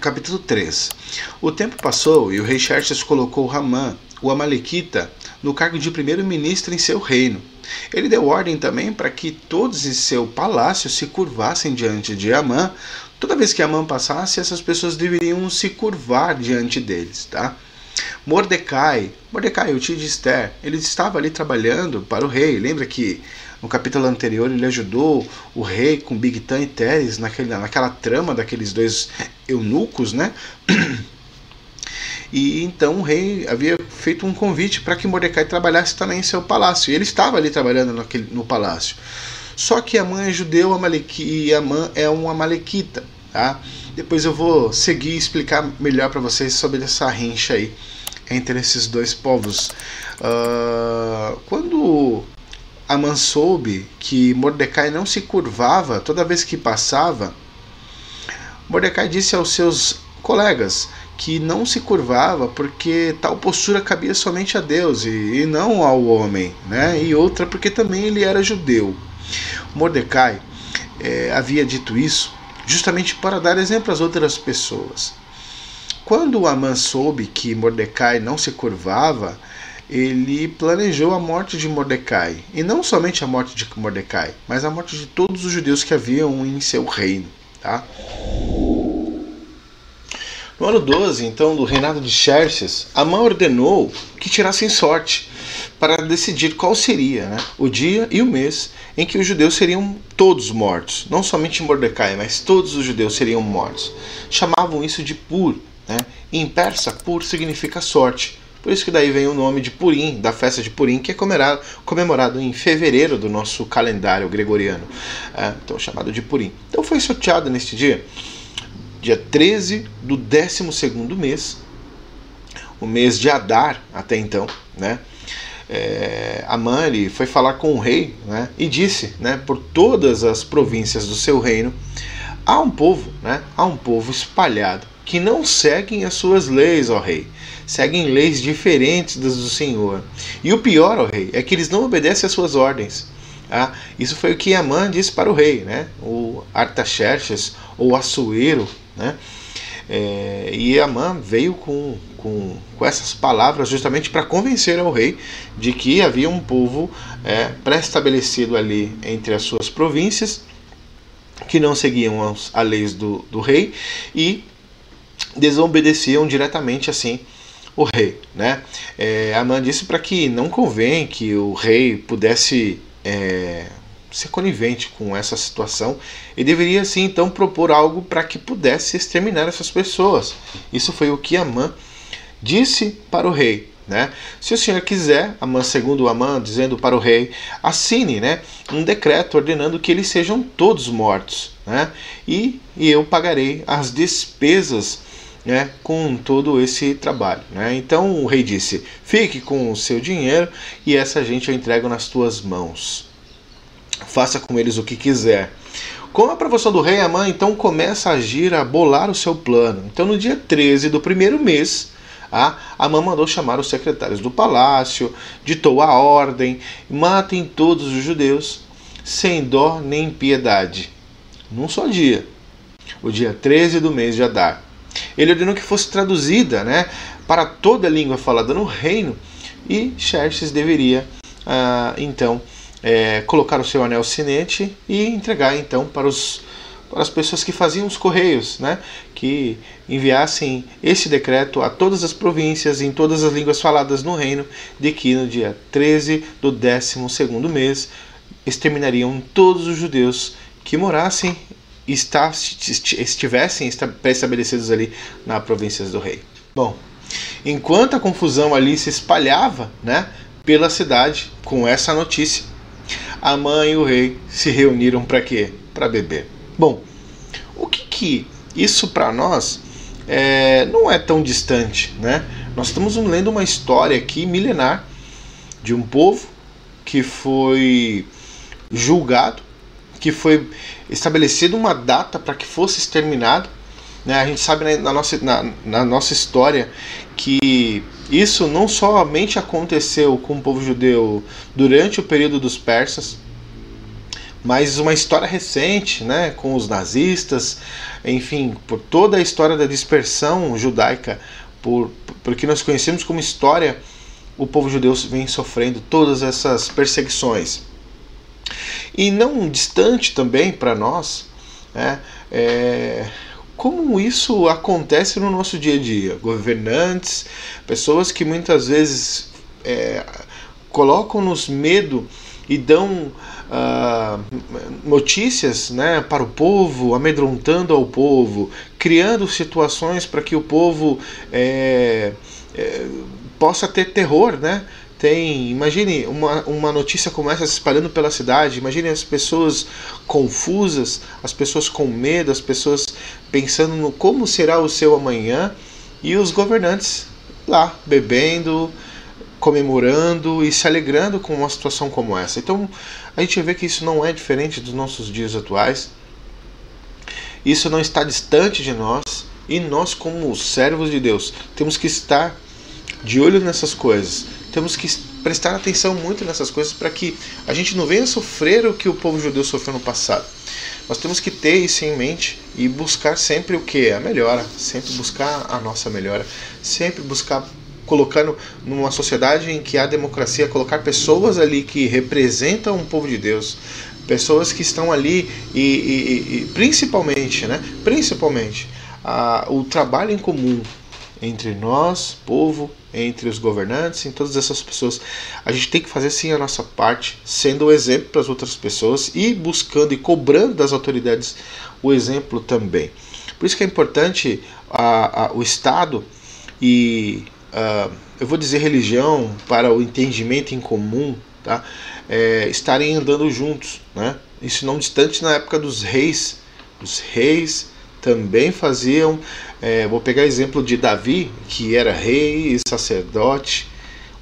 Capítulo 3 O tempo passou e o rei Xerxes colocou Ramã, o Amalequita, no cargo de primeiro-ministro em seu reino. Ele deu ordem também para que todos em seu palácio se curvassem diante de Amã. Toda vez que Amã passasse, essas pessoas deveriam se curvar diante deles, tá? Mordecai, Mordecai, o tio de Esther, ele estava ali trabalhando para o rei. Lembra que no capítulo anterior ele ajudou o rei com Bigtan e Teres naquele, naquela trama daqueles dois eunucos, né? E então o rei havia feito um convite para que Mordecai trabalhasse também em seu palácio. E ele estava ali trabalhando naquele, no palácio. Só que Amã é judeu e Amã é um amalequita. Tá? Depois eu vou seguir e explicar melhor para vocês sobre essa rincha aí entre esses dois povos. Uh, quando Amã soube que Mordecai não se curvava toda vez que passava, Mordecai disse aos seus colegas que não se curvava porque tal postura cabia somente a Deus e, e não ao homem, né? E outra porque também ele era judeu. Mordecai é, havia dito isso justamente para dar exemplo às outras pessoas. Quando Amã soube que Mordecai não se curvava, ele planejou a morte de Mordecai. E não somente a morte de Mordecai, mas a morte de todos os judeus que haviam em seu reino. Tá? No ano 12, então, do reinado de Xerxes, Amã ordenou que tirassem sorte para decidir qual seria né, o dia e o mês em que os judeus seriam todos mortos. Não somente Mordecai, mas todos os judeus seriam mortos. Chamavam isso de Pur, né? Em persa, Pur significa sorte. Por isso que daí vem o nome de Purim, da festa de Purim, que é comemorado em fevereiro do nosso calendário gregoriano. É, então chamado de Purim. Então foi sorteado neste dia, dia 13 do 12 mês, o mês de Adar até então, né? É, Amã foi falar com o rei né, e disse né, por todas as províncias do seu reino há um povo, né, há um povo espalhado que não seguem as suas leis, ó rei. Seguem leis diferentes das do Senhor. E o pior, ó rei, é que eles não obedecem às suas ordens. Ah, isso foi o que Amã disse para o rei, né? o Artaxerxes, ou Assuero. Né? É, e Amã veio com, com, com essas palavras justamente para convencer ao rei de que havia um povo é, pré-estabelecido ali entre as suas províncias que não seguiam as, as leis do, do rei e desobedeciam diretamente assim o rei. Né? É, Amã disse para que não convém que o rei pudesse é, ser conivente com essa situação e deveria sim então propor algo para que pudesse exterminar essas pessoas. Isso foi o que Amã disse para o rei. Né? Se o senhor quiser, Amã, segundo Amã, dizendo para o rei, assine né, um decreto ordenando que eles sejam todos mortos, né? e, e eu pagarei as despesas né, com todo esse trabalho. Né? Então o rei disse: Fique com o seu dinheiro e essa gente eu entrego nas tuas mãos. Faça com eles o que quiser. Com a aprovação do rei, Amã então começa a agir, a bolar o seu plano. Então, no dia 13 do primeiro mês, a Amã mandou chamar os secretários do palácio, ditou a ordem: matem todos os judeus, sem dó nem piedade, num só dia, o dia 13 do mês de Adar ele ordenou que fosse traduzida né, para toda a língua falada no reino e Xerxes deveria ah, então é, colocar o seu anel sinete e entregar então para os para as pessoas que faziam os correios, né, que enviassem esse decreto a todas as províncias em todas as línguas faladas no reino, de que no dia 13 do 12 mês exterminariam todos os judeus que morassem está, estivessem pré-estabelecidos ali na província do rei. Bom, enquanto a confusão ali se espalhava né, pela cidade com essa notícia, a mãe e o rei se reuniram para quê? Para beber. Bom, o que, que isso para nós é, não é tão distante, né? Nós estamos lendo uma história aqui milenar de um povo que foi julgado que foi estabelecida uma data para que fosse exterminado. Né? A gente sabe na nossa, na, na nossa história que isso não somente aconteceu com o povo judeu durante o período dos persas, mas uma história recente, né, com os nazistas, enfim, por toda a história da dispersão judaica, por, por que nós conhecemos como história, o povo judeu vem sofrendo todas essas perseguições. E não distante também para nós, né, é, como isso acontece no nosso dia a dia. Governantes, pessoas que muitas vezes é, colocam-nos medo e dão uh, notícias né, para o povo, amedrontando ao povo, criando situações para que o povo é, é, possa ter terror, né? Tem, imagine uma, uma notícia como essa se espalhando pela cidade, imagine as pessoas confusas, as pessoas com medo, as pessoas pensando no como será o seu amanhã e os governantes lá bebendo, comemorando e se alegrando com uma situação como essa. Então a gente vê que isso não é diferente dos nossos dias atuais. Isso não está distante de nós e nós, como servos de Deus, temos que estar de olho nessas coisas. Temos que prestar atenção muito nessas coisas para que a gente não venha sofrer o que o povo judeu sofreu no passado. Nós temos que ter isso em mente e buscar sempre o que? A melhora, sempre buscar a nossa melhora, sempre buscar colocando numa sociedade em que há democracia, colocar pessoas ali que representam o povo de Deus, pessoas que estão ali e, e, e principalmente, né, principalmente a, o trabalho em comum entre nós, povo, entre os governantes, em todas essas pessoas. A gente tem que fazer sim a nossa parte, sendo o exemplo para as outras pessoas e buscando e cobrando das autoridades o exemplo também. Por isso que é importante a, a, o Estado e uh, eu vou dizer religião para o entendimento em comum, tá? É, estarem andando juntos, né? Isso não distante na época dos reis. Os reis também faziam. É, vou pegar exemplo de Davi, que era rei e sacerdote.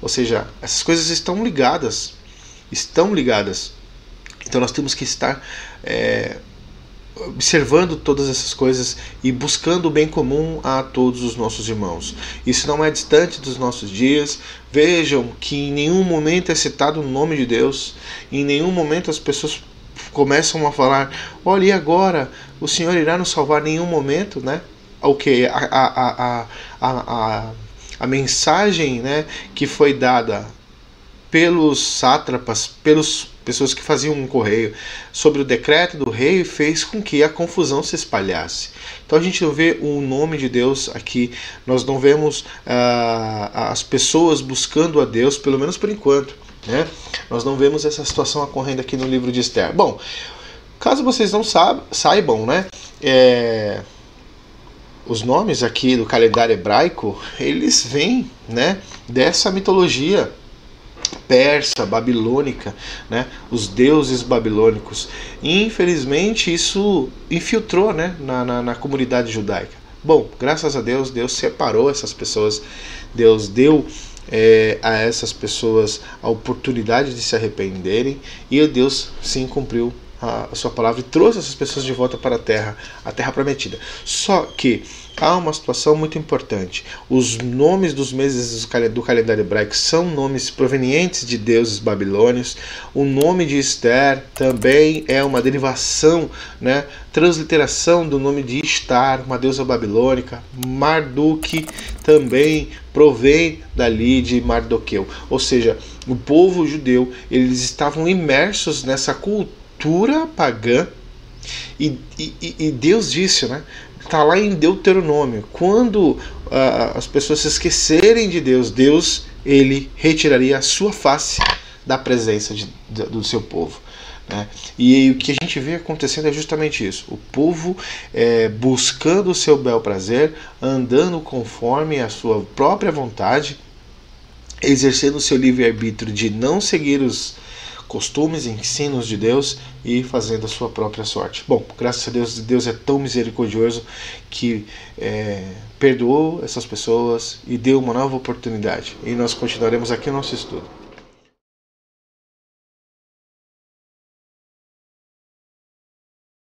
Ou seja, essas coisas estão ligadas. Estão ligadas. Então nós temos que estar é, observando todas essas coisas e buscando o bem comum a todos os nossos irmãos. Isso não é distante dos nossos dias. Vejam que em nenhum momento é citado o nome de Deus, em nenhum momento as pessoas começam a falar: olha, e agora? O Senhor irá nos salvar? Em nenhum momento, né? O que? A, a, a, a, a, mensagem né, que foi dada pelos sátrapas, pelos pessoas que faziam um correio sobre o decreto do rei fez com que a confusão se espalhasse. Então a gente não vê o nome de Deus aqui, nós não vemos ah, as pessoas buscando a Deus, pelo menos por enquanto. Né? Nós não vemos essa situação ocorrendo aqui no livro de Esther. Bom, caso vocês não saibam, né? É, os nomes aqui do calendário hebraico, eles vêm né, dessa mitologia persa, babilônica, né? os deuses babilônicos. Infelizmente isso infiltrou né? na, na, na comunidade judaica. Bom, graças a Deus, Deus separou essas pessoas, Deus deu é, a essas pessoas a oportunidade de se arrependerem e Deus sim cumpriu a sua palavra e trouxe essas pessoas de volta para a terra, a terra prometida. Só que há uma situação muito importante. Os nomes dos meses do calendário hebraico são nomes provenientes de deuses babilônios. O nome de Esther também é uma derivação, né, transliteração do nome de Estar, uma deusa babilônica. Marduk também provém dali de Mardoqueu. Ou seja, o povo judeu, eles estavam imersos nessa cultura pagã e, e, e Deus disse, né? Está lá em Deuteronômio. Quando uh, as pessoas se esquecerem de Deus, Deus ele retiraria a sua face da presença de, do seu povo. Né? E o que a gente vê acontecendo é justamente isso: o povo é, buscando o seu bel prazer, andando conforme a sua própria vontade, exercendo o seu livre-arbítrio de não seguir os, costumes, ensinos de Deus e fazendo a sua própria sorte. Bom, graças a Deus, Deus é tão misericordioso que é, perdoou essas pessoas e deu uma nova oportunidade. E nós continuaremos aqui o nosso estudo.